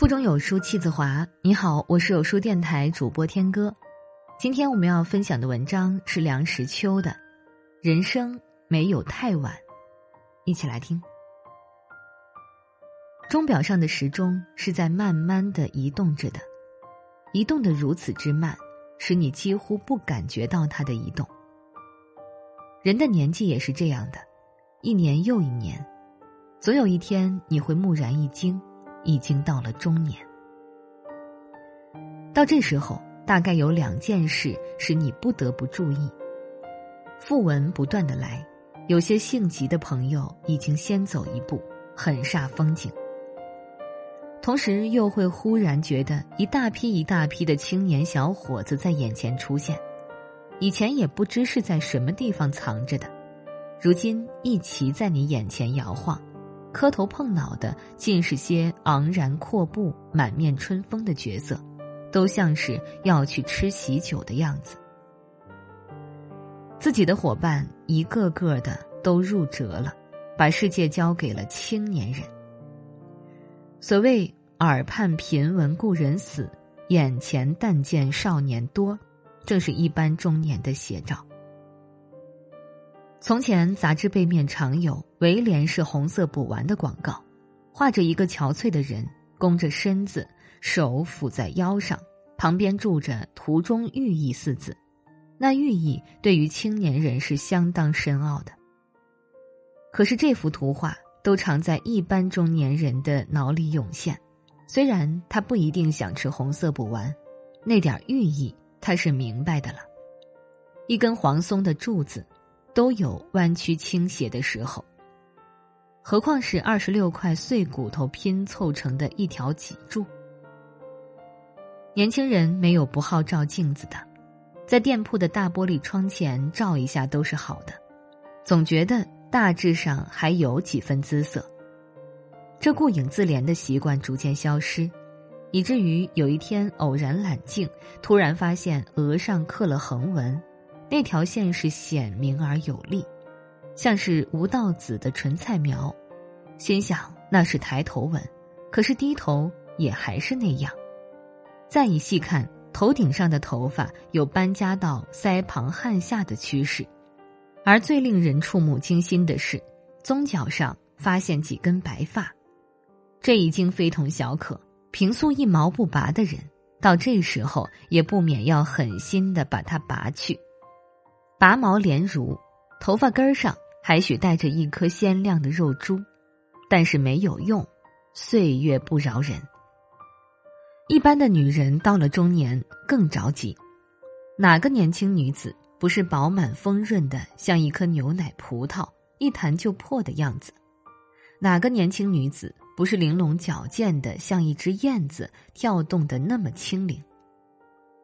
腹中有书气自华。你好，我是有书电台主播天歌。今天我们要分享的文章是梁实秋的《人生没有太晚》，一起来听。钟表上的时钟是在慢慢的移动着的，移动的如此之慢，使你几乎不感觉到它的移动。人的年纪也是这样的，一年又一年，总有一天你会蓦然一惊。已经到了中年，到这时候，大概有两件事使你不得不注意。讣文不断的来，有些性急的朋友已经先走一步，很煞风景。同时，又会忽然觉得一大批一大批的青年小伙子在眼前出现，以前也不知是在什么地方藏着的，如今一齐在你眼前摇晃。磕头碰脑的尽是些昂然阔步、满面春风的角色，都像是要去吃喜酒的样子。自己的伙伴一个个的都入辙了，把世界交给了青年人。所谓耳畔频闻故人死，眼前但见少年多，正是一般中年的写照。从前，杂志背面常有围帘是红色补丸的广告，画着一个憔悴的人，弓着身子，手抚在腰上，旁边住着“图中寓意”四字。那寓意对于青年人是相当深奥的。可是这幅图画都常在一般中年人的脑里涌现，虽然他不一定想吃红色补丸，那点寓意他是明白的了。一根黄松的柱子。都有弯曲倾斜的时候，何况是二十六块碎骨头拼凑成的一条脊柱？年轻人没有不好照镜子的，在店铺的大玻璃窗前照一下都是好的，总觉得大致上还有几分姿色。这顾影自怜的习惯逐渐消失，以至于有一天偶然揽镜，突然发现额上刻了横纹。那条线是显明而有力，像是吴道子的纯菜苗，心想那是抬头纹，可是低头也还是那样。再一细看，头顶上的头发有搬家到腮旁汗下的趋势，而最令人触目惊心的是，宗角上发现几根白发，这已经非同小可。平素一毛不拔的人，到这时候也不免要狠心的把它拔去。拔毛连如，头发根上还许带着一颗鲜亮的肉珠，但是没有用，岁月不饶人。一般的女人到了中年更着急，哪个年轻女子不是饱满丰润的，像一颗牛奶葡萄，一弹就破的样子？哪个年轻女子不是玲珑矫健的，像一只燕子，跳动的那么轻灵？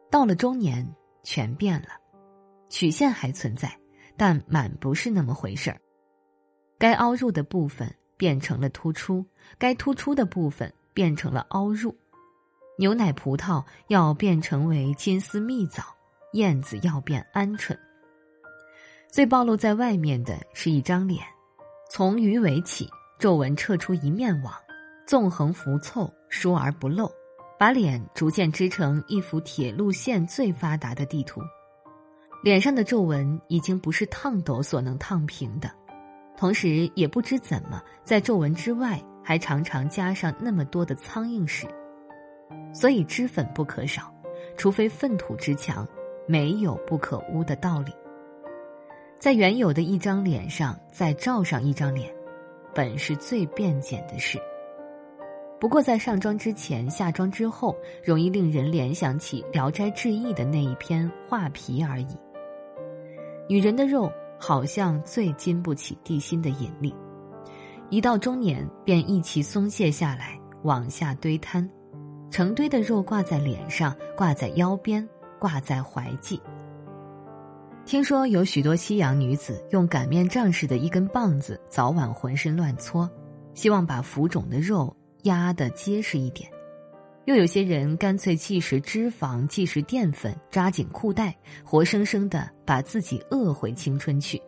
到了中年，全变了。曲线还存在，但满不是那么回事儿。该凹入的部分变成了突出，该突出的部分变成了凹入。牛奶葡萄要变成为金丝蜜枣，燕子要变鹌鹑。最暴露在外面的是一张脸，从鱼尾起，皱纹撤出一面网，纵横浮凑，疏而不漏，把脸逐渐织成一幅铁路线最发达的地图。脸上的皱纹已经不是烫斗所能烫平的，同时也不知怎么在皱纹之外还常常加上那么多的苍蝇屎，所以脂粉不可少，除非粪土之强，没有不可污的道理。在原有的一张脸上再罩上一张脸，本是最便捷的事。不过在上妆之前、下妆之后，容易令人联想起《聊斋志异》的那一篇画皮而已。女人的肉好像最经不起地心的引力，一到中年便一起松懈下来，往下堆摊，成堆的肉挂在脸上，挂在腰边，挂在怀际。听说有许多西洋女子用擀面杖似的一根棒子，早晚浑身乱搓，希望把浮肿的肉压得结实一点。又有些人干脆既食脂肪，既食淀粉，扎紧裤带，活生生的把自己饿回青春去，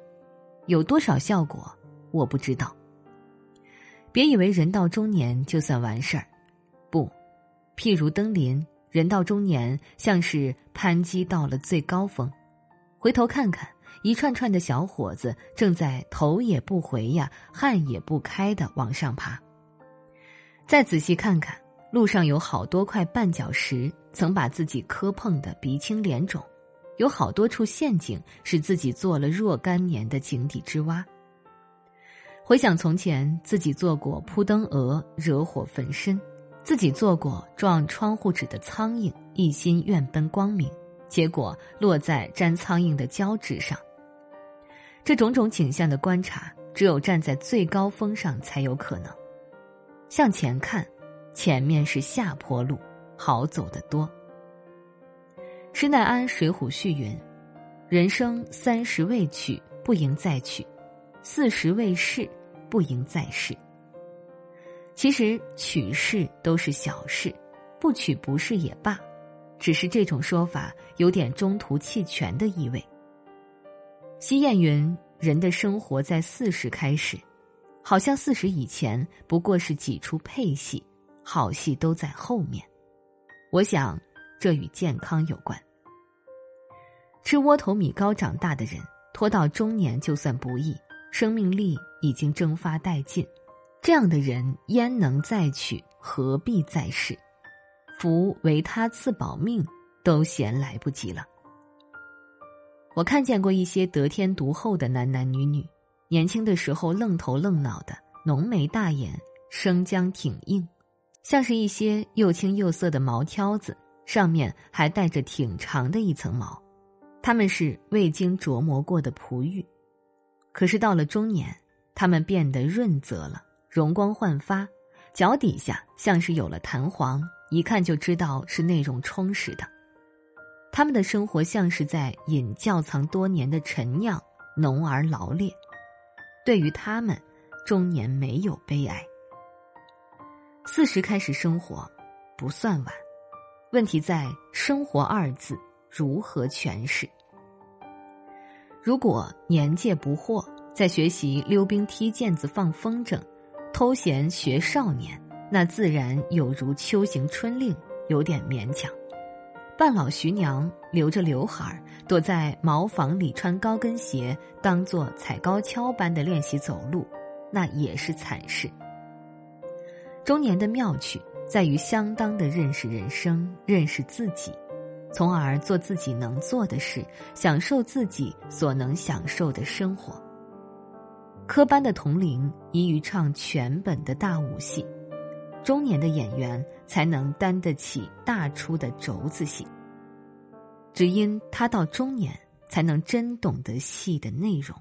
有多少效果我不知道。别以为人到中年就算完事儿，不，譬如登临，人到中年，像是攀击到了最高峰，回头看看，一串串的小伙子正在头也不回呀，汗也不开的往上爬。再仔细看看，路上有好多块绊脚石，曾把自己磕碰的鼻青脸肿；有好多处陷阱，使自己做了若干年的井底之蛙。回想从前，自己做过扑灯蛾，惹火焚身。自己做过撞窗户纸的苍蝇，一心愿奔光明，结果落在粘苍蝇的胶纸上。这种种景象的观察，只有站在最高峰上才有可能。向前看，前面是下坡路，好走得多。施耐庵《水浒序》云：“人生三十未娶，不应再娶；四十未逝，不应再试。”其实娶是都是小事，不娶不是也罢，只是这种说法有点中途弃权的意味。西谚云：“人的生活在四十开始，好像四十以前不过是几出配戏，好戏都在后面。”我想，这与健康有关。吃窝头米糕长大的人，拖到中年就算不易，生命力已经蒸发殆尽。这样的人焉能再娶？何必再试？福为他赐保命，都嫌来不及了。我看见过一些得天独厚的男男女女，年轻的时候愣头愣脑的，浓眉大眼，生姜挺硬，像是一些又青又涩的毛挑子，上面还带着挺长的一层毛。他们是未经琢磨过的璞玉，可是到了中年，他们变得润泽了。容光焕发，脚底下像是有了弹簧，一看就知道是内容充实的。他们的生活像是在饮窖藏多年的陈酿，浓而劳烈。对于他们，中年没有悲哀。四十开始生活，不算晚，问题在“生活”二字如何诠释。如果年届不惑，在学习溜冰、踢毽子、放风筝。偷闲学少年，那自然有如秋行春令，有点勉强。半老徐娘留着刘海儿，躲在茅房里穿高跟鞋，当做踩高跷般的练习走路，那也是惨事。中年的妙趣在于相当的认识人生，认识自己，从而做自己能做的事，享受自己所能享受的生活。科班的童龄宜于唱全本的大武戏，中年的演员才能担得起大出的轴子戏。只因他到中年，才能真懂得戏的内容。